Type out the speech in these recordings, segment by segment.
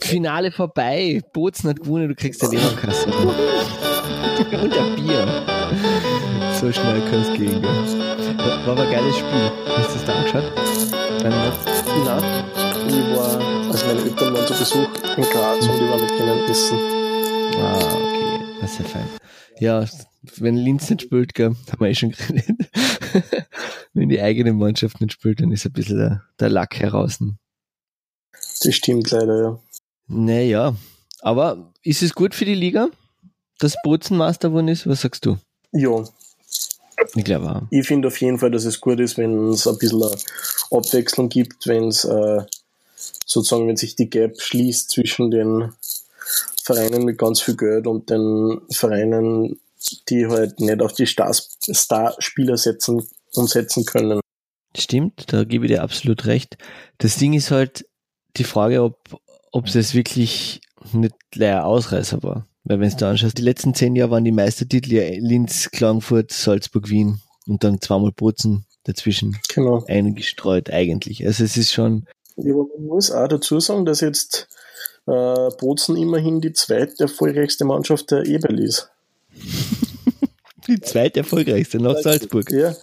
Finale vorbei. Bozen hat gewonnen, du kriegst eine Leberkasse. Und ein Bier. So schnell kann es gehen, gell? War aber ein geiles Spiel. Hast du das da angeschaut? Nein, ich war, also meine Eltern waren zu Besuch in Graz und ich war mit ihnen essen. Ah, okay. Das ist ja fein. Ja, wenn Linz nicht spielt, gell, haben wir eh schon geredet. wenn die eigene Mannschaft nicht spielt, dann ist ein bisschen der, der Lack heraus. Das stimmt leider, ja. Naja, aber ist es gut für die Liga, dass Bozen Master geworden ist? Was sagst du? Ja. Ich glaube auch. Ich finde auf jeden Fall, dass es gut ist, wenn es ein bisschen eine Abwechslung gibt, wenn es äh, sozusagen, wenn sich die Gap schließt zwischen den Vereinen mit ganz viel Geld und den Vereinen, die halt nicht auf die Stars Starspieler setzen und setzen können. Stimmt, da gebe ich dir absolut recht. Das Ding ist halt die Frage, ob, ob es wirklich nicht leer Ausreißer war. Weil wenn du da anschaust, die letzten zehn Jahre waren die Meistertitel ja Linz, Klagenfurt, Salzburg, Wien und dann zweimal Bozen dazwischen genau. eingestreut eigentlich. Also es ist schon... Ja, man muss auch dazu sagen, dass jetzt äh, Bozen immerhin die zweite erfolgreichste Mannschaft der Ebel ist. die zweite erfolgreichste nach Salzburg. Ja.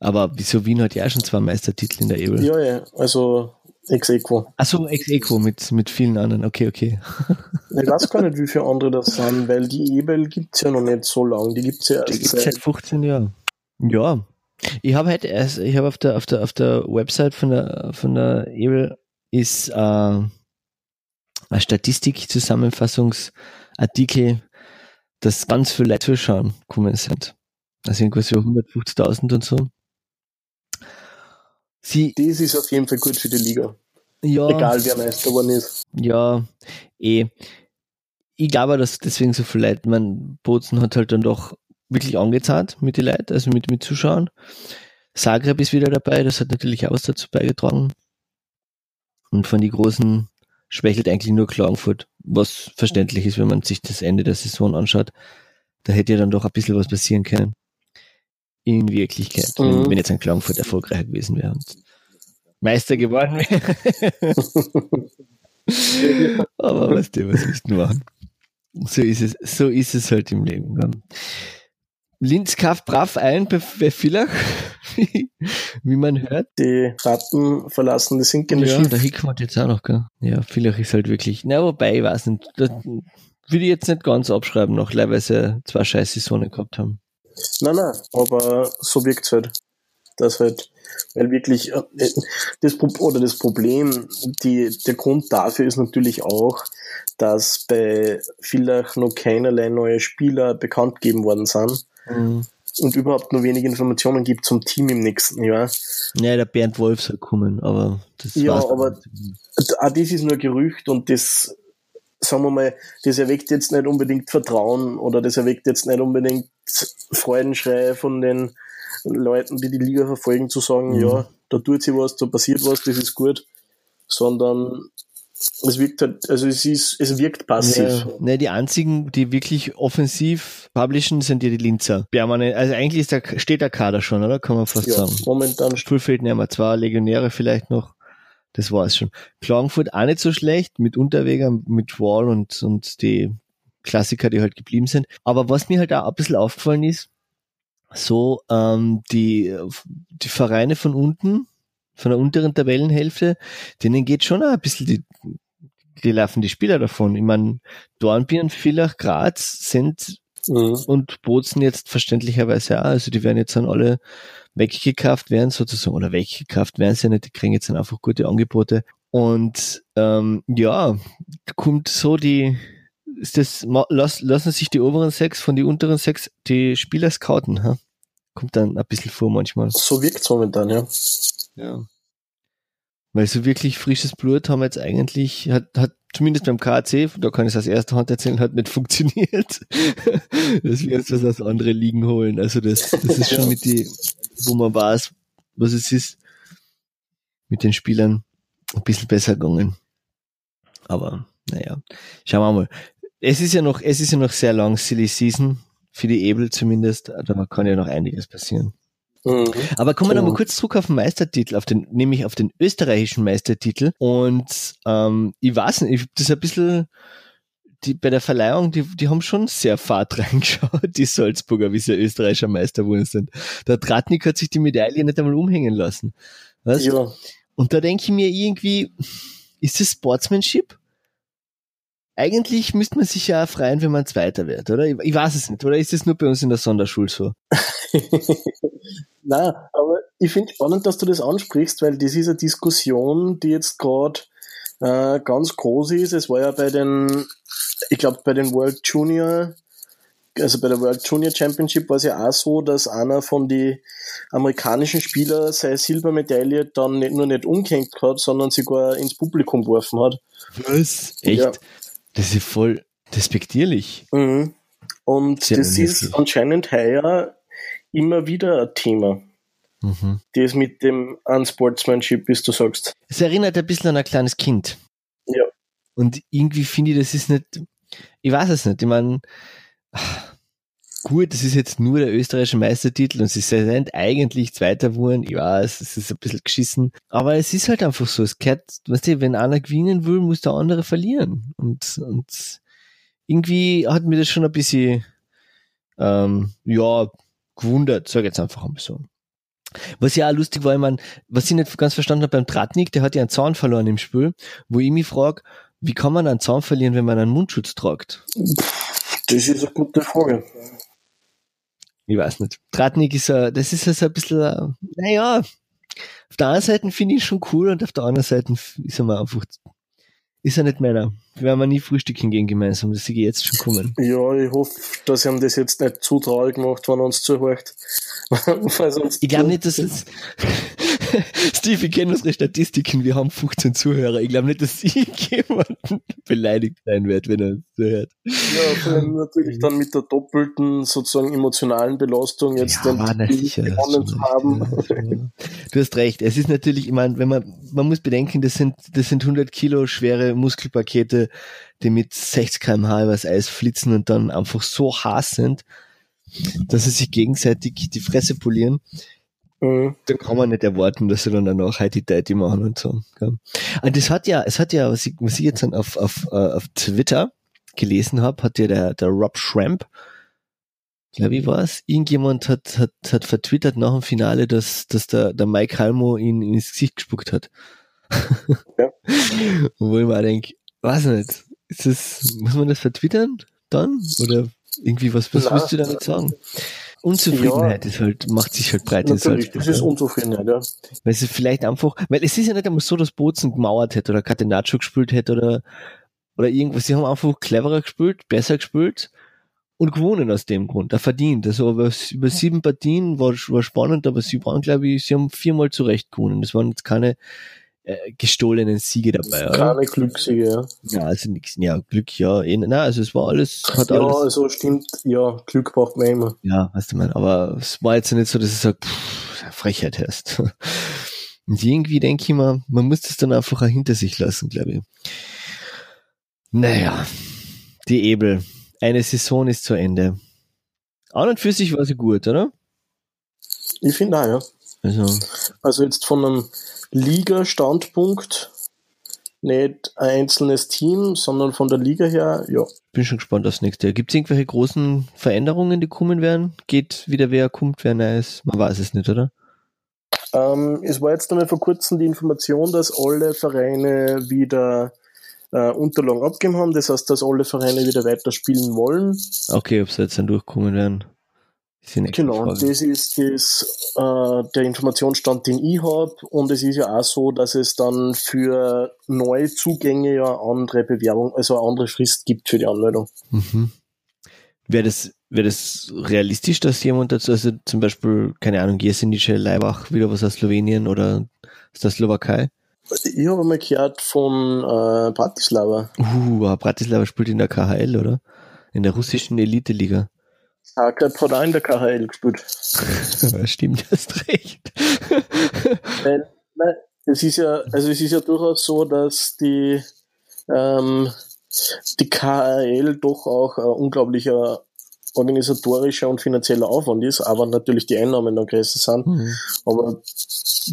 Aber wieso Wien hat ja auch schon zwei Meistertitel in der Ebel? Ja, ja, also ex equo. Achso, ex equo mit, mit vielen anderen, okay, okay. ich weiß gar nicht, wie viele andere das sind, weil die Ebel gibt es ja noch nicht so lange. Die gibt es ja erst seit, seit 15 Jahren. Ja. Ich habe halt erst, ich habe auf der, auf der, auf der Website von der, von der Ebel ist, äh, ein Statistik-Zusammenfassungsartikel, dass ganz viele Leute zuschauen gekommen sind. Also irgendwas so 150.000 und so. Sie, das ist auf jeden Fall gut für die Liga. Ja. Egal wer Meister geworden ist. Ja, eh. Ich glaube, dass deswegen so viele Leute, mein Bozen hat halt dann doch wirklich angezahlt mit den Leuten, also mit, mit Zuschauern. Zagreb ist wieder dabei, das hat natürlich auch dazu beigetragen. Und von den großen schwächelt eigentlich nur Klagenfurt, was verständlich ist, wenn man sich das Ende der Saison anschaut. Da hätte ja dann doch ein bisschen was passieren können. In Wirklichkeit, mhm. wenn, wenn, jetzt ein Klagenfurt erfolgreich gewesen wäre und Meister geworden wäre. Aber weißt du, was willst du machen? So ist es, so ist es halt im Leben. Linz kauft brav ein bei, bei Villach, wie man hört. Die Ratten verlassen das sinkende ja, Schiff. Der Hickmann jetzt auch noch, gell? Ja, Villach ist halt wirklich, na, wobei, ich weiß nicht, das würde ich jetzt nicht ganz abschreiben, noch, weil sie zwei scheiß Saisonen gehabt haben. Nein, nein, aber so wirkt's halt. Das halt, weil wirklich, äh, das, oder das Problem, die, der Grund dafür ist natürlich auch, dass bei Villach noch keinerlei neue Spieler bekannt gegeben worden sind mhm. und überhaupt nur wenig Informationen gibt zum Team im nächsten Jahr. Ja, der Bernd Wolf soll kommen, aber das Ja, aber auch das ist nur Gerücht und das, sagen wir mal, das erweckt jetzt nicht unbedingt Vertrauen oder das erweckt jetzt nicht unbedingt Freudenschrei von den Leuten, die die Liga verfolgen, zu sagen, mhm. ja, da tut sich was, da passiert was, das ist gut, sondern es wirkt halt, also es ist, es wirkt passiv. Ja, ne, die einzigen, die wirklich offensiv publishen, sind ja die Linzer. Permanent, also eigentlich ist der, steht der Kader schon, oder? Kann man fast ja, sagen. Momentan. Stuhl fehlt nicht mehr. Zwei Legionäre vielleicht noch. Das war's schon. Klagenfurt auch nicht so schlecht, mit Unterweger, mit Wall und, und die Klassiker, die halt geblieben sind. Aber was mir halt auch ein bisschen aufgefallen ist, so, ähm, die, die Vereine von unten, von der unteren Tabellenhälfte, denen geht schon ein bisschen die, die laufen die Spieler davon. Ich meine, Dornbirn, Villach, Graz sind mhm. und Bozen jetzt verständlicherweise auch. Also die werden jetzt dann alle weggekauft werden sozusagen oder weggekauft werden sie nicht, die kriegen jetzt dann einfach gute Angebote. Und ähm, ja, kommt so die, ist das, las, lassen sich die oberen sechs von die unteren sechs die Spieler scouten, ha? Kommt dann ein bisschen vor manchmal. So wirkt es momentan, ja. Ja. Weil so wirklich frisches Blut haben wir jetzt eigentlich, hat, hat zumindest beim KAC, da kann ich es aus erster Hand erzählen, hat nicht funktioniert. dass wir uns was aus andere Ligen holen. Also das, das ist schon mit die, wo man weiß, was es ist, mit den Spielern ein bisschen besser gegangen. Aber naja, schauen wir mal. Es ist ja noch, es ist ja noch sehr lang, Silly Season, für die Ebel zumindest. Da kann ja noch einiges passieren. Mhm. Aber kommen wir nochmal kurz zurück auf den Meistertitel, auf den, nämlich auf den österreichischen Meistertitel. Und ähm, ich weiß nicht, das ist ein bisschen, die, bei der Verleihung, die, die haben schon sehr fad reingeschaut, die Salzburger, wie sie österreichischer Meister geworden sind. Der Tratnik hat sich die Medaille nicht einmal umhängen lassen. Weißt? Ja. Und da denke ich mir irgendwie, ist das Sportsmanship? Eigentlich müsste man sich ja freuen, wenn man Zweiter wird, oder? Ich, ich weiß es nicht. Oder ist es nur bei uns in der Sonderschule so? Nein, aber ich finde spannend, dass du das ansprichst, weil das ist eine Diskussion, die jetzt gerade äh, ganz groß ist. Es war ja bei den, ich glaube, bei den World Junior, also bei der World Junior Championship war es ja auch so, dass einer von den amerikanischen Spielern seine Silbermedaille dann nicht nur nicht umgehängt hat, sondern sogar ins Publikum geworfen hat. Was? Echt? Ja. Das ist voll despektierlich. Mhm. Und Sehr das ist anscheinend heuer immer wieder ein Thema. Mhm. Das mit dem Unsportsmanship, wie du sagst. Es erinnert ein bisschen an ein kleines Kind. Ja. Und irgendwie finde ich, das ist nicht, ich weiß es nicht, ich meine, gut, das ist jetzt nur der österreichische Meistertitel und sie sind eigentlich Zweiter geworden. Ich weiß, es ist ein bisschen geschissen. Aber es ist halt einfach so. Es gehört, weißt du, wenn einer gewinnen will, muss der andere verlieren. Und, und irgendwie hat mir das schon ein bisschen, ähm, ja, gewundert, sag ich jetzt einfach mal so. Was ja auch lustig war, ich mein, was ich nicht ganz verstanden habe beim Tratnik, der hat ja einen Zahn verloren im Spiel, wo ich mich frage, wie kann man einen Zahn verlieren, wenn man einen Mundschutz tragt? Das ist eine gute Frage ich weiß nicht. Tratnik ist ja, das ist also ein bisschen, naja, auf der einen Seite finde ich schon cool und auf der anderen Seite ist er mal einfach, ist er nicht mehr Wir werden nie Frühstück gehen gemeinsam, das sehe ich jetzt schon kommen. Ja, ich hoffe, dass ihm das jetzt nicht zu traurig macht, wenn er uns zuhört. ich glaube nicht, dass es, Steve, ich kenne unsere Statistiken, wir haben 15 Zuhörer. Ich glaube nicht, dass jemand beleidigt sein wird, wenn er zuhört. Ja, vor allem natürlich dann mit der doppelten sozusagen emotionalen Belastung jetzt ja, sicher, gewonnen zu haben. Du hast recht. Es ist natürlich, ich meine, wenn man, man muss bedenken, das sind, das sind 100 Kilo schwere Muskelpakete, die mit 60 kmh übers Eis flitzen und dann einfach so heiß sind, dass sie sich gegenseitig die Fresse polieren. Mhm. Dann kann man nicht erwarten, dass sie dann danach die Deity machen und so. Und das hat ja, es hat ja, was ich, was ich jetzt auf, auf, uh, auf Twitter gelesen habe, hat ja der, der Rob Schramp, glaube ich war es, irgendjemand hat, hat, hat vertwittert nach dem Finale, dass, dass der, der Mike Halmo ihn ins Gesicht gespuckt hat. Ja. Wo ich mir denke, weiß nicht, ist das, muss man das vertwittern dann? Oder irgendwie, was, was willst du damit sagen? Unzufriedenheit ja, ist halt, macht sich halt breit ins Salzburg. Das ist Unzufriedenheit, ja. Weil es vielleicht einfach, weil es ist ja nicht einmal so, dass Bozen gemauert hätte oder Catenaccio gespielt hätte oder, oder irgendwas. Sie haben einfach cleverer gespielt, besser gespielt und gewonnen aus dem Grund. Er verdient. Also über, über sieben Partien war, war spannend, aber sie waren, glaube ich, sie haben viermal zurecht gewonnen. Das waren jetzt keine äh, gestohlenen Siege dabei. Keine? Glückssiege, ja. Ja, also nichts, ja, Glück, ja. Eh, nein, also es war alles, hat ja, alles. Also stimmt, ja, Glück braucht man immer. Ja, weißt du man, aber es war jetzt nicht so, dass ich sage, Frechheit hast. Und irgendwie denke ich mal, man muss das dann einfach auch hinter sich lassen, glaube ich. Naja, die Ebel. Eine Saison ist zu Ende. An und für sich war sie gut, oder? Ich finde auch, ja. Also, also jetzt von einem Liga-Standpunkt, nicht ein einzelnes Team, sondern von der Liga her, ja. Bin schon gespannt aufs nächste Jahr. Gibt es irgendwelche großen Veränderungen, die kommen werden? Geht wieder wer kommt, wer nice? Man weiß es nicht, oder? Ähm, es war jetzt einmal vor kurzem die Information, dass alle Vereine wieder äh, Unterlagen abgegeben haben. Das heißt, dass alle Vereine wieder weiterspielen wollen. Okay, ob sie jetzt dann durchkommen werden. Genau, das ist das, äh, der Informationsstand, den ich habe. Und es ist ja auch so, dass es dann für neue Zugänge ja andere Bewerbung, also eine andere Frist gibt für die Anmeldung. Mhm. Wäre das, wäre das realistisch, dass jemand dazu, also zum Beispiel, keine Ahnung, Jesenice Leibach, wieder was aus Slowenien oder aus der Slowakei? Ich habe mal gehört von äh, Bratislava. Uh, Bratislava spielt in der KHL, oder? In der russischen Elite-Liga. Zagreb hat auch in der KHL gespielt. Stimmt, hast recht. Nein, nein, es ist ja, also es ist ja durchaus so, dass die, ähm, die KHL doch auch ein unglaublicher organisatorischer und finanzieller Aufwand ist, aber natürlich die Einnahmen dann größer sind. Mhm. Aber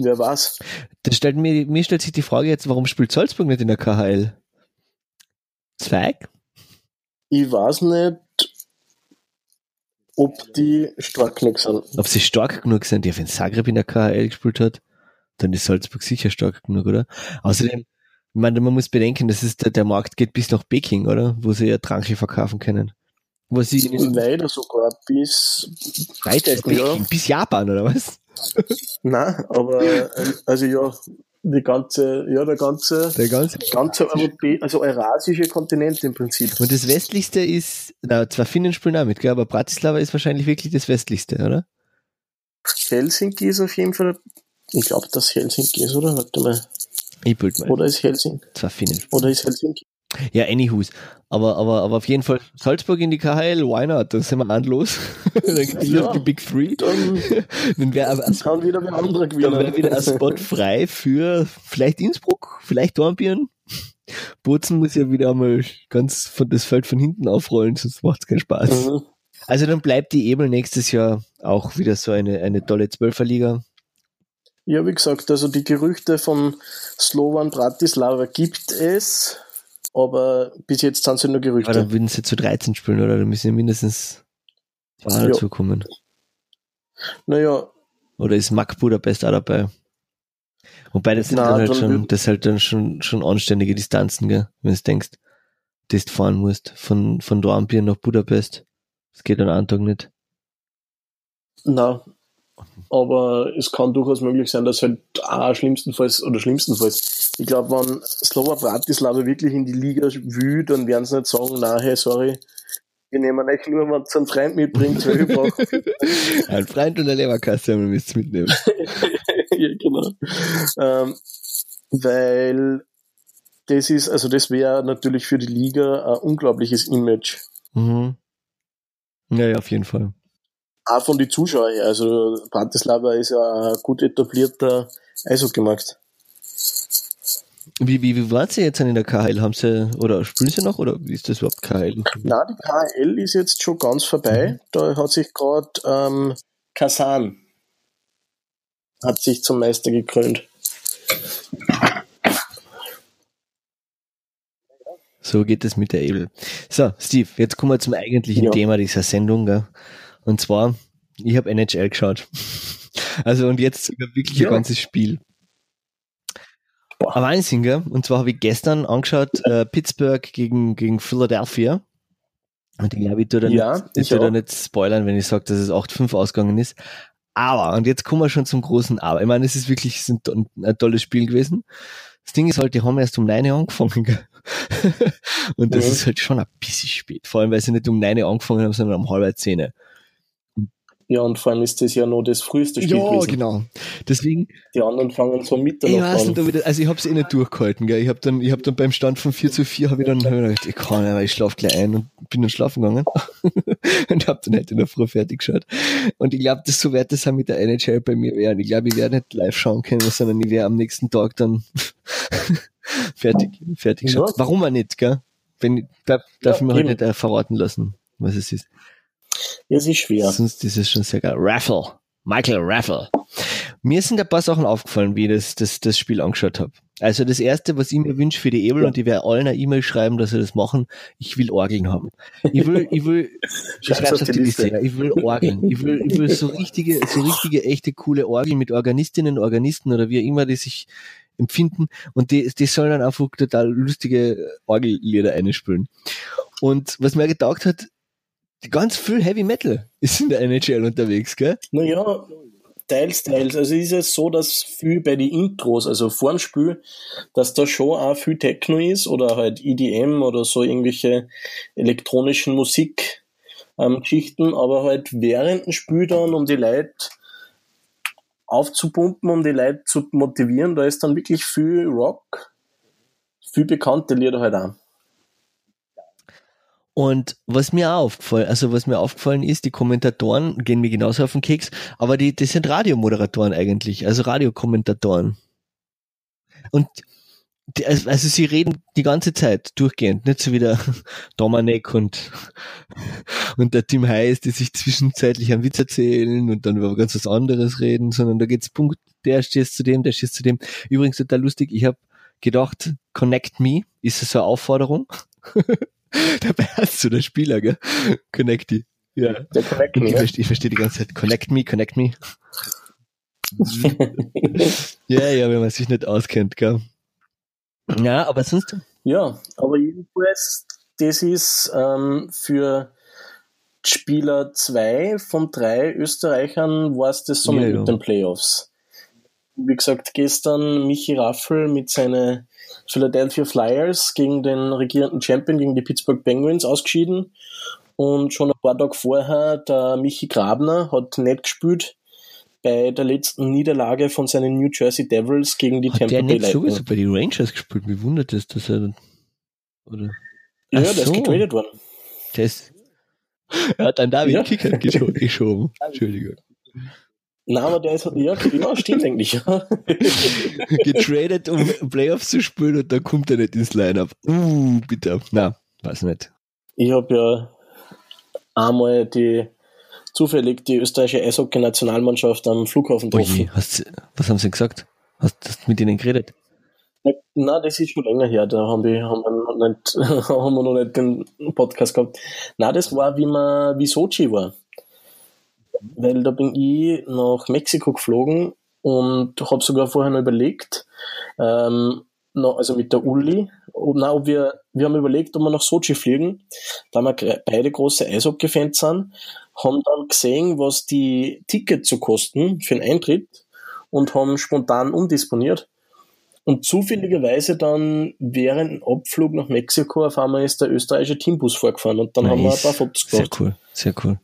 wer weiß. Das stellt mir, mir stellt sich die Frage jetzt, warum spielt Salzburg nicht in der KHL? Zweig? Ich weiß nicht, ob die stark genug sind. Ob sie stark genug sind, ja, wenn Zagreb in der KHL gespielt hat, dann ist Salzburg sicher stark genug, oder? Außerdem, ich meine, man muss bedenken, das ist der, der Markt geht bis nach Peking, oder? Wo sie ja Tranche verkaufen können. Wo sie weiter sogar bis weiter als Peking, ja. bis Japan, oder was? Nein, aber also ja, die ganze, ja, der ganze, der ganze, ganze Europä also eurasische Kontinent im Prinzip. Und das westlichste ist, na, zwar Finnen spielen auch mit, gell, aber Bratislava ist wahrscheinlich wirklich das westlichste, oder? Helsinki ist auf jeden Fall, ich glaube, dass Helsinki ist, oder? Warte mal. Ich mal. Oder ist Helsinki? Zwar Finnen. Oder ist Helsinki? Ja, anyhoos. Aber, aber, aber auf jeden Fall Salzburg in die KHL, why not? Dann sind wir an los. dann gibt es ja, die Big Three. Dann, dann wäre kann wieder ein anderer gewinnen. Dann wäre wieder ein Spot frei für vielleicht Innsbruck, vielleicht Dornbirn. Bozen muss ja wieder einmal ganz von das Feld von hinten aufrollen, sonst macht es keinen Spaß. Mhm. Also dann bleibt die Ebel nächstes Jahr auch wieder so eine, eine tolle Zwölferliga. Ja, wie gesagt, also die Gerüchte von Slovan Bratislava gibt es aber bis jetzt sind sie nur Gerüchte. Aber dann würden sie zu 13 spielen, oder? Da müssen ja mindestens zwei ja. dazu kommen. Naja. Oder ist Mac Budapest auch dabei? Wobei das sind Na, dann halt schon, das halt dann schon, schon anständige Distanzen, gell? Wenn du denkst, dass du fahren musst. Von, von Dornbirn nach Budapest. Das geht an Tag nicht. Na, aber es kann durchaus möglich sein, dass halt auch schlimmstenfalls oder schlimmstenfalls, ich glaube, wenn Slova Bratislava wirklich in die Liga will, dann werden sie nicht sagen, nein, hey, sorry, wir nehmen euch nur, wenn ihr einen Freund mitbringt, weil wir brauchen. Ein Freund und eine Leberkasse haben wir müsst mitnehmen. ja, genau. Ähm, weil das ist, also das wäre natürlich für die Liga ein unglaubliches Image. Mhm. Ja, ja, auf jeden Fall auch von den Zuschauern her. Also Bratislava ist ja ein gut etablierter Eishockeymarkt. Wie, wie, wie waren Sie jetzt in der KHL? Haben Sie, oder spielen Sie noch, oder wie ist das überhaupt KHL? Na, die KHL ist jetzt schon ganz vorbei. Mhm. Da hat sich gerade ähm, Kasan hat sich zum Meister gekrönt. So geht es mit der Ebel. So, Steve, jetzt kommen wir zum eigentlichen ja. Thema dieser Sendung. Gell? Und zwar, ich habe NHL geschaut. Also und jetzt wirklich ja. ein ganzes Spiel. Boah. Ein Wahnsinn, gell? Und zwar habe ich gestern angeschaut, äh, Pittsburgh gegen, gegen Philadelphia. Und ich glaube, ich tue da, ja, nicht, ich tue da nicht spoilern, wenn ich sage, dass es 8-5 ausgegangen ist. Aber, und jetzt kommen wir schon zum großen Aber. Ich meine, es ist wirklich es ist ein, ein, tolles Spiel gewesen. Das Ding ist halt, die haben erst um 9 Uhr angefangen. Gell? und das mhm. ist halt schon ein bisschen spät. Vor allem, weil sie nicht um 9 Uhr angefangen haben, sondern um halb 10. Ja, und vor allem ist das ja noch das früheste Spiel Ja, gewesen. genau. Deswegen. Die anderen fangen so Mitternacht ich weiß nicht, an. also ich habe es eh nicht durchgehalten, gell. Ich habe dann, ich habe dann beim Stand von 4 zu 4 habe ich dann hab ich gedacht, ich kann nicht, ich schlafe gleich ein und bin dann schlafen gegangen. und habe dann halt in der Früh fertig geschaut. Und ich glaube, das so wird das auch mit der NHL bei mir werden. Ich glaube, ich werde nicht live schauen können, sondern ich werde am nächsten Tag dann fertig, fertig schauen. Ja. Warum auch nicht, gell? Wenn, darf, darf ja, ich mir halt nicht äh, verraten lassen, was es ist. Ja, es ist schwer. Sonst ist es schon sehr geil. Raffle. Michael Raffle. Mir sind ein paar Sachen aufgefallen, wie ich das, das, das Spiel angeschaut habe. Also das erste, was ich mir wünsche für die Ebel, ja. und ich werde allen eine E-Mail schreiben, dass sie das machen, ich will Orgeln haben. Ich will, ich will, ich auf die Liste, ja. ich will Orgeln. Ich will, ich will so richtige, so richtige, echte, coole Orgeln mit Organistinnen, Organisten oder wie immer, die sich empfinden und die, die sollen dann einfach total lustige Orgellieder einspielen. Und was mir getaugt hat, ganz viel Heavy Metal ist in der NHL unterwegs, gell? Naja, teils, teils. Also ist es so, dass viel bei den Intros, also vorm Spiel, dass da schon auch viel Techno ist oder halt EDM oder so irgendwelche elektronischen Musikgeschichten, ähm, aber halt während dem Spiel dann, um die Leute aufzupumpen, um die Leute zu motivieren, da ist dann wirklich viel Rock, viel bekannte Lieder halt auch. Und was mir aufgefallen, also was mir aufgefallen ist, die Kommentatoren gehen mir genauso auf den Keks, aber die, die sind Radiomoderatoren eigentlich, also Radiokommentatoren. Und die, also, sie reden die ganze Zeit durchgehend, nicht so wie der Dominik und, und der Tim Heiß, die sich zwischenzeitlich einen Witz erzählen und dann über ganz was anderes reden, sondern da geht's Punkt, der steht zu dem, der steht zu dem. Übrigens total lustig, ich habe gedacht, Connect Me, ist das so eine Aufforderung? Dabei hast du der Spieler, gell? Connect Me. Ja. Der Connect Me. Ich, verstehe, ich verstehe die ganze Zeit, Connect Me, Connect Me. ja, ja, wenn man sich nicht auskennt, gell? Ja, aber sonst. Ja, aber jedenfalls, das ist ähm, für Spieler 2 von drei Österreichern war es das so ja, mit ja. den Playoffs. Wie gesagt, gestern Michi Raffel mit seinen Philadelphia Flyers gegen den regierenden Champion, gegen die Pittsburgh Penguins ausgeschieden. Und schon ein paar Tage vorher, der Michi Grabner hat nicht gespielt bei der letzten Niederlage von seinen New Jersey Devils gegen die Hat Tampa Bay Lightning. Der nicht sowieso bei den Rangers gespielt. Wie wundert es, dass er oder? Ja, der so. ist getradet worden. Der ist, er hat dann David ja. Kicker geschoben. Entschuldigung. Nein, aber der ist, ja, genau, stimmt eigentlich, ja. Getradet, um Playoffs zu spielen und dann kommt er nicht ins Lineup. Uh, bitte. Na, weiß nicht. Ich habe ja einmal die zufällig die österreichische Eishockey-Nationalmannschaft am Flughafen getroffen. was haben sie gesagt? Hast du mit ihnen geredet? Na, das ist schon länger her, da haben wir, haben wir, noch, nicht, haben wir noch nicht den Podcast gehabt. Na, das war, wie man, wie Sochi war. Weil da bin ich nach Mexiko geflogen und habe sogar vorher noch überlegt, ähm, also mit der Uli, ob, na, ob wir, wir haben überlegt, ob wir nach Sochi fliegen, da wir beide große Eishockey-Fans sind haben dann gesehen, was die Tickets so kosten für den Eintritt und haben spontan umdisponiert. Und zufälligerweise dann während dem Abflug nach Mexiko auf einmal ist der österreichische Teambus vorgefahren und dann nice. haben wir ein paar Fotos gemacht. Sehr cool, sehr cool.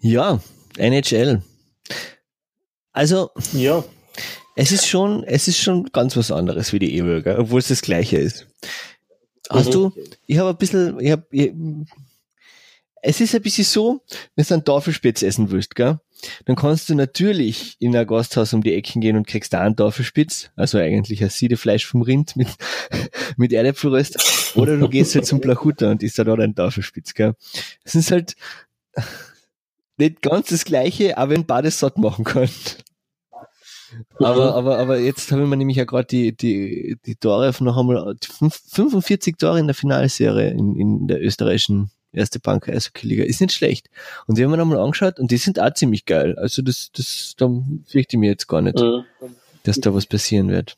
Ja, NHL. Also, ja. Es ist schon, es ist schon ganz was anderes wie die E-Bürger, obwohl es das gleiche ist. Hast mhm. du, ich habe ein bisschen, ich habe, es ist ein bisschen so, wenn du einen Tafelspitz essen willst, gell? Dann kannst du natürlich in ein Gasthaus um die Ecken gehen und kriegst da einen Tafelspitz, also eigentlich ein Siedefleisch vom Rind mit, mit Erdäpfelröst. Oder du gehst halt zum Plachuta und isst da dort einen Tafelspitz, gell? Es ist halt nicht ganz das Gleiche, aber wenn beides satt machen kann. Aber, aber, aber jetzt haben wir nämlich ja gerade die, die, die Tore noch einmal 45 Tore in der Finalserie in, in der österreichischen erste Bank Eishockey-Liga, ist nicht schlecht. Und die haben wir nochmal angeschaut und die sind auch ziemlich geil. Also das, das, da fürchte ich mir jetzt gar nicht, mhm. dass da was passieren wird.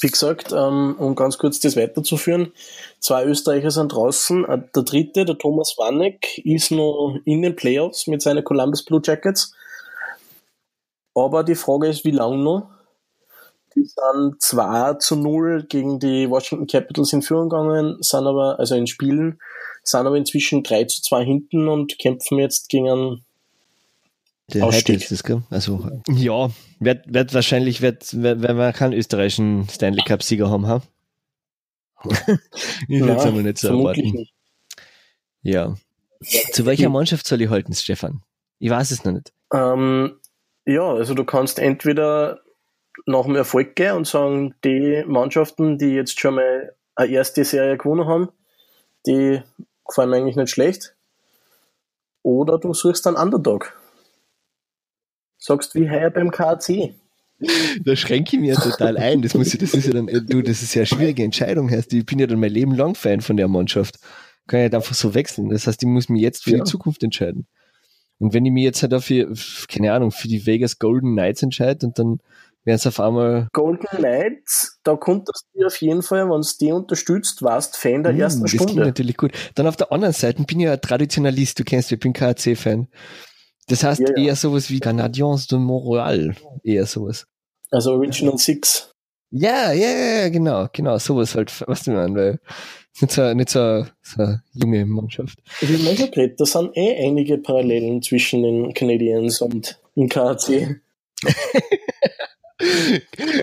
Wie gesagt, ähm, um ganz kurz das weiterzuführen, zwei Österreicher sind draußen. Äh, der dritte, der Thomas Wanneck, ist noch in den Playoffs mit seinen Columbus Blue Jackets. Aber die Frage ist, wie lange noch? Die sind 2 zu 0 gegen die Washington Capitals in Führung gegangen, sind aber, also in Spielen, sind aber inzwischen 3 zu 2 hinten und kämpfen jetzt gegen einen der Ausstieg. Ist, gell? Also, ja, wird, wird wahrscheinlich, wird, wird, wenn wir keinen österreichischen Stanley Cup Sieger haben, ha? ich würde es aber nicht so erwarten. Nicht. Ja. Zu welcher Mannschaft soll ich halten, Stefan? Ich weiß es noch nicht. Ähm, ja, also du kannst entweder nach dem Erfolg gehen und sagen, die Mannschaften, die jetzt schon mal eine erste Serie gewonnen haben, die gefallen mir eigentlich nicht schlecht. Oder du suchst einen Underdog. Sagst wie heuer beim KC. Da schränke ich mir total ein. Das muss ich, das ist ja dann, du, das ist ja eine schwierige Entscheidung. Heißt, ich bin ja dann mein Leben lang Fan von der Mannschaft. Kann ja halt einfach so wechseln. Das heißt, ich muss mich jetzt für ja. die Zukunft entscheiden. Und wenn ich mich jetzt halt dafür, keine Ahnung, für die Vegas Golden Knights entscheide und dann werden es auf einmal. Golden Knights, da konntest du auf jeden Fall, wenn du die unterstützt, warst Fan der mm, ersten das Stunde. Das klingt natürlich gut. Dann auf der anderen Seite bin ich ja Traditionalist, du kennst, ich bin KAC-Fan. Das heißt ja, ja. eher sowas wie Canadiens de Montreal, eher sowas. Also Original Six. Ja, ja, ja, genau, genau, sowas halt, was du meinst, weil nicht so, nicht so, so eine junge Mannschaft. Wie man schon geredet, da sind eh einige Parallelen zwischen den Canadiens und dem KAC.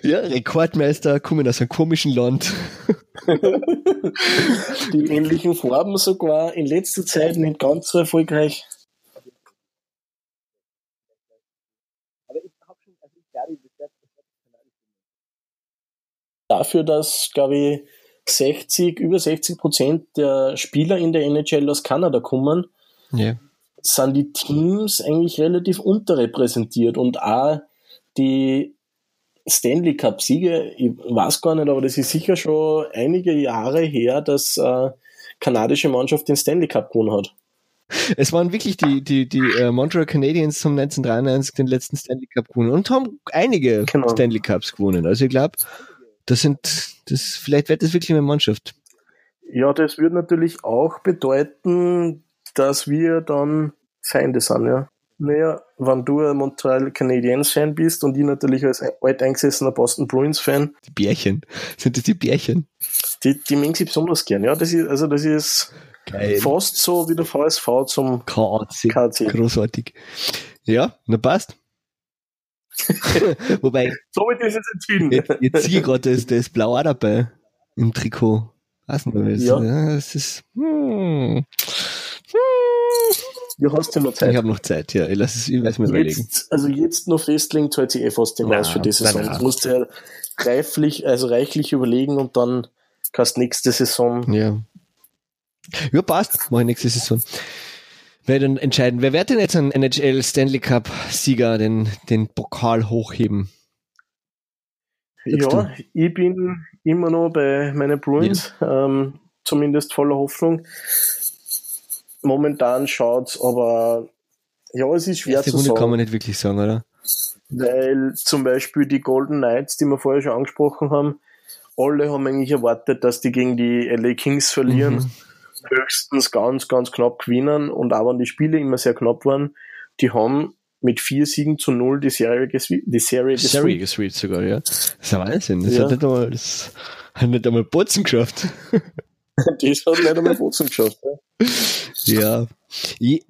ja, Rekordmeister kommen aus einem komischen Land. Die ähnlichen Farben sogar in letzter Zeit nicht ganz so erfolgreich. Dafür, dass, glaube ich, 60, über 60 Prozent der Spieler in der NHL aus Kanada kommen, Ja. sind die Teams eigentlich relativ unterrepräsentiert und auch die Stanley Cup Siege, ich weiß gar nicht, aber das ist sicher schon einige Jahre her, dass äh, kanadische Mannschaft den Stanley Cup gewonnen hat. Es waren wirklich die, die, die äh, Montreal Canadiens zum 1993 den letzten Stanley Cup gewonnen und haben einige Genau. Stanley Cups gewonnen. Also ich glaube, das sind, das, vielleicht wird das wirklich eine Mannschaft. Ja, das würde natürlich auch bedeuten, dass wir dann Feinde sind, ja. Naja, wenn du ein Montreal Canadiens Fan bist und ich natürlich als alteingesessener Boston Bruins Fan, Die Bärchen. Sind das die Bärchen? die, die mengen sie besonders gern. Ja, das ist, also das ist Geil. fast so wie der VSV zum KAC. KC. Großartig. Ja, na passt. Wobei, So wird das jetzt entschieden. jetzt, jetzt ich gerade, ist, da ist Blau auch dabei im Trikot. Weiß nicht, was Ja. ja. Das ist, hm. Hm. Du hast ja noch Ich Zeit. habe noch Zeit, ja. Ich lasse es, ich weiß mir überlegen. Also jetzt noch festlegen, zahlt sich eh fast den Na, aus für die Saison. na, na. Du musst ja reiflich, also reichlich überlegen und dann kannst nächste Saison. Ja. Ja, passt. Mach ich nächste Saison. Wer dann entscheiden? Wer wird denn jetzt ein NHL Stanley Cup Sieger den, den Pokal hochheben? Ja, ich bin immer noch bei meinen Bruins, ähm, zumindest voller Hoffnung. Momentan schaut's, aber ja, es ist schwer Erste zu Runde kann sagen, man nicht wirklich sagen, oder? weil zum Beispiel die Golden Knights, die wir vorher schon angesprochen haben, alle haben eigentlich erwartet, dass die gegen die LA Kings verlieren. Mhm. Höchstens ganz, ganz knapp gewinnen und auch wenn die Spiele immer sehr knapp waren, die haben mit vier Siegen zu null die Serie, geswi- die Serie Serie gesweet sogar, ja. Das ist ein Wahnsinn. Das Ja. hat nicht einmal, das hat nicht einmal Botzen geschafft. Das hat nicht einmal Bozen geschafft. Ja. Ja. Ich,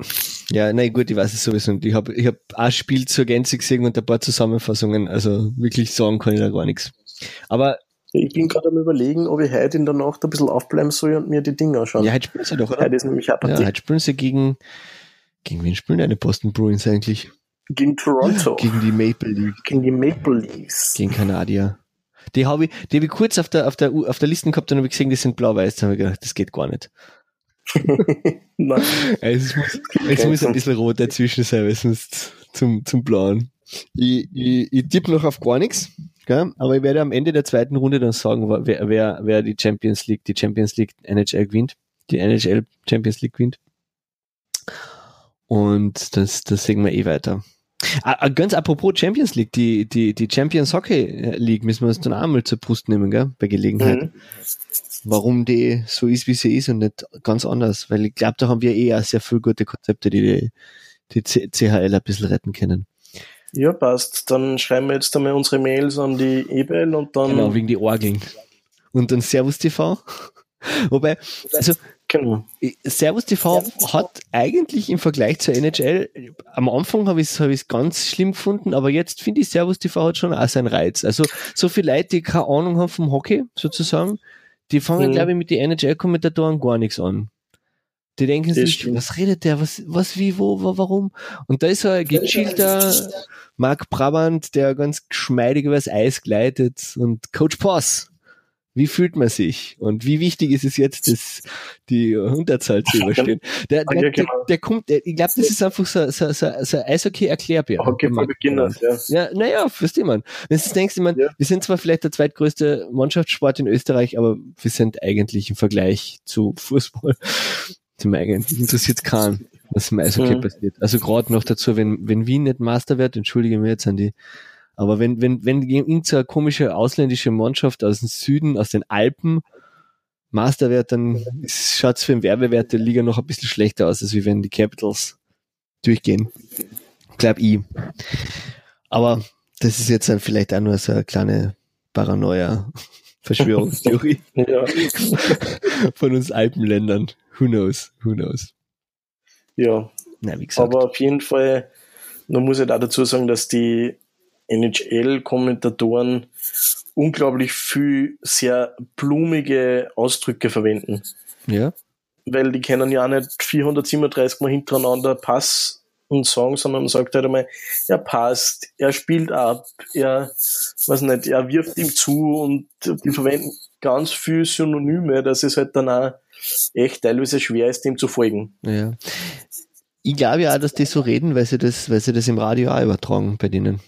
ja, nein, gut, ich weiß es sowieso nicht. Ich habe ich hab ein Spiel zur Gänze gesehen und ein paar Zusammenfassungen. Also wirklich sagen kann ich da gar nichts. Aber Ich bin gerade am überlegen, ob ich heute in der Nacht ein bisschen aufbleiben soll und mir die Dinge anschauen. ja, heute spielen sie doch, oder? heute ist nämlich auch Ja, heute spielen sie gegen, gegen wen spielen deine Boston Bruins eigentlich? Gegen Toronto. Gegen die Maple League, Gegen die Maple Leafs. gegen Kanadier. Die habe ich, die habe ich kurz auf der, auf der, auf der Liste gehabt und habe ich gesehen, die sind blau-weiß. Da habe ich gedacht, das geht gar nicht. Nein. Es muss, es muss ein bisschen rot dazwischen sein, weil sonst zum, zum Blauen. Ich, ich, ich tippe noch auf gar nichts, gell? aber ich werde am Ende der zweiten Runde dann sagen, wer, wer, wer die Champions League, die Champions League NHL gewinnt, die NHL Champions League gewinnt. Und das, das sehen wir eh weiter. Ah, ah, ganz apropos Champions League, die, die, die Champions Hockey League müssen wir uns dann auch mal zur Brust nehmen, gell? bei Gelegenheit Mhm. warum die so ist, wie sie ist und nicht ganz anders. Weil ich glaube, da haben wir eh auch sehr viele gute Konzepte, die die, die CHL ein bisschen retten können. Ja, passt. Dann schreiben wir jetzt einmal unsere Mails an die E-Mail und dann. Genau, wegen die Orgeln. Und dann Servus TV. Wobei, also Genau. Servus TV hat eigentlich im Vergleich zur NHL, am Anfang habe ich es hab ich's ganz schlimm gefunden, aber jetzt finde ich Servus TV hat schon auch seinen Reiz. Also so viele Leute, die keine Ahnung haben vom Hockey, sozusagen, die fangen, Mhm. glaube ich, mit den NHL-Kommentatoren gar nichts an. Die denken Das sich, stimmt. was redet der, was, was, wie, wo, wa- warum? Und da ist so ein gechillter Mark Brabant, der ganz geschmeidig übers Eis gleitet und Coach Poss. Wie fühlt man sich? Und wie wichtig ist es jetzt, das, die Unterzahl zu überstehen? Der, der, der, der kommt, der, ich glaube, das ist einfach so, so, so, so ein Eishockey-Erklärbär. Okay, für Beginner, ja. Ja, naja, versteh man. Wenn du denkst, ich mein, Ja. wir sind zwar vielleicht der zweitgrößte Mannschaftssport in Österreich, aber wir sind eigentlich im Vergleich zu Fußball, wir eigentlich, interessiert keinen, was im Eishockey Mhm. passiert. Also gerade noch dazu, wenn, wenn Wien nicht Master wird, entschuldige mir jetzt an die, aber wenn, wenn, wenn irgendeine komische ausländische Mannschaft aus dem Süden, aus den Alpen Master wird, dann schaut es für den Werbewert der Liga noch ein bisschen schlechter aus, als wie wenn die Capitals durchgehen. Glaub ich. Aber das ist jetzt dann vielleicht auch nur so eine kleine Paranoia. Verschwörungstheorie Ja. von uns Alpenländern. Who knows? Who knows? ja. Na, wie gesagt. Aber auf jeden Fall, man muss halt auch dazu sagen, dass die NHL-Kommentatoren unglaublich viel sehr blumige Ausdrücke verwenden. ja. Weil die können ja auch nicht 437 Mal hintereinander Pass und sagen, sondern man sagt halt einmal, er passt, er spielt ab, er, weiß nicht, er wirft ihm zu und die verwenden ganz viel Synonyme, dass es halt dann auch echt teilweise schwer ist, dem zu folgen. Ja. Ich glaube ja auch, dass die so reden, weil sie das, weil sie das im Radio auch übertragen bei denen.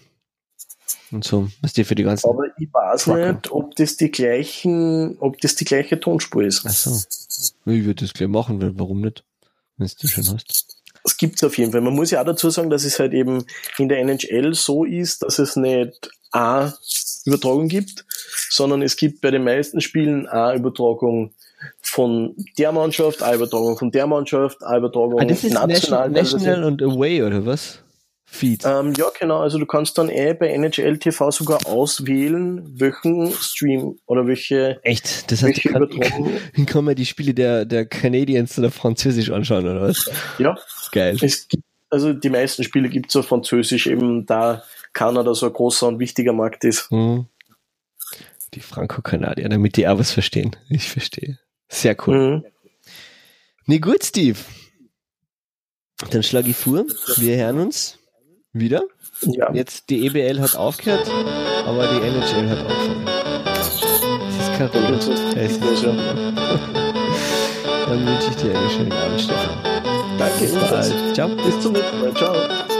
Und so, was die für die ganzen. Aber ich weiß Trucker. nicht, ob das die gleichen, ob das die gleiche Tonspur ist. Ach so. Ich würde das gleich machen, weil warum nicht? Wenn du schon hast. Das gibt's auf jeden Fall. Man muss ja auch dazu sagen, dass es halt eben in der NHL so ist, dass es nicht A Übertragung gibt, sondern es gibt bei den meisten Spielen A Übertragung von der Mannschaft, A Übertragung von der Mannschaft, A Übertragung ah, das ist national. National und Away oder was? Feed. Ähm, ja, genau. Also du kannst dann eh bei NHL TV sogar auswählen, welchen Stream oder welche. Echt? Das heißt, kann, kann man die Spiele der, der Canadiens oder Französisch anschauen, oder was? Ja. Geil. Gibt, also die meisten Spiele gibt es auf Französisch, eben da Kanada so ein großer und wichtiger Markt ist. Hm. Die Franco-Kanadier, damit die auch was verstehen. Ich verstehe. Sehr cool. Mhm. Nee, gut, Steve. Dann schlage ich vor. Wir hören uns wieder? Ja. Jetzt die EBL hat aufgehört, aber die NHL hat aufgehört. Das ist kein Problem. Das ist ja. Dann wünsche ich dir einen schönen Abend, Stefan. Danke, Bis bald. Ciao. Bis zum nächsten Mal. Ciao.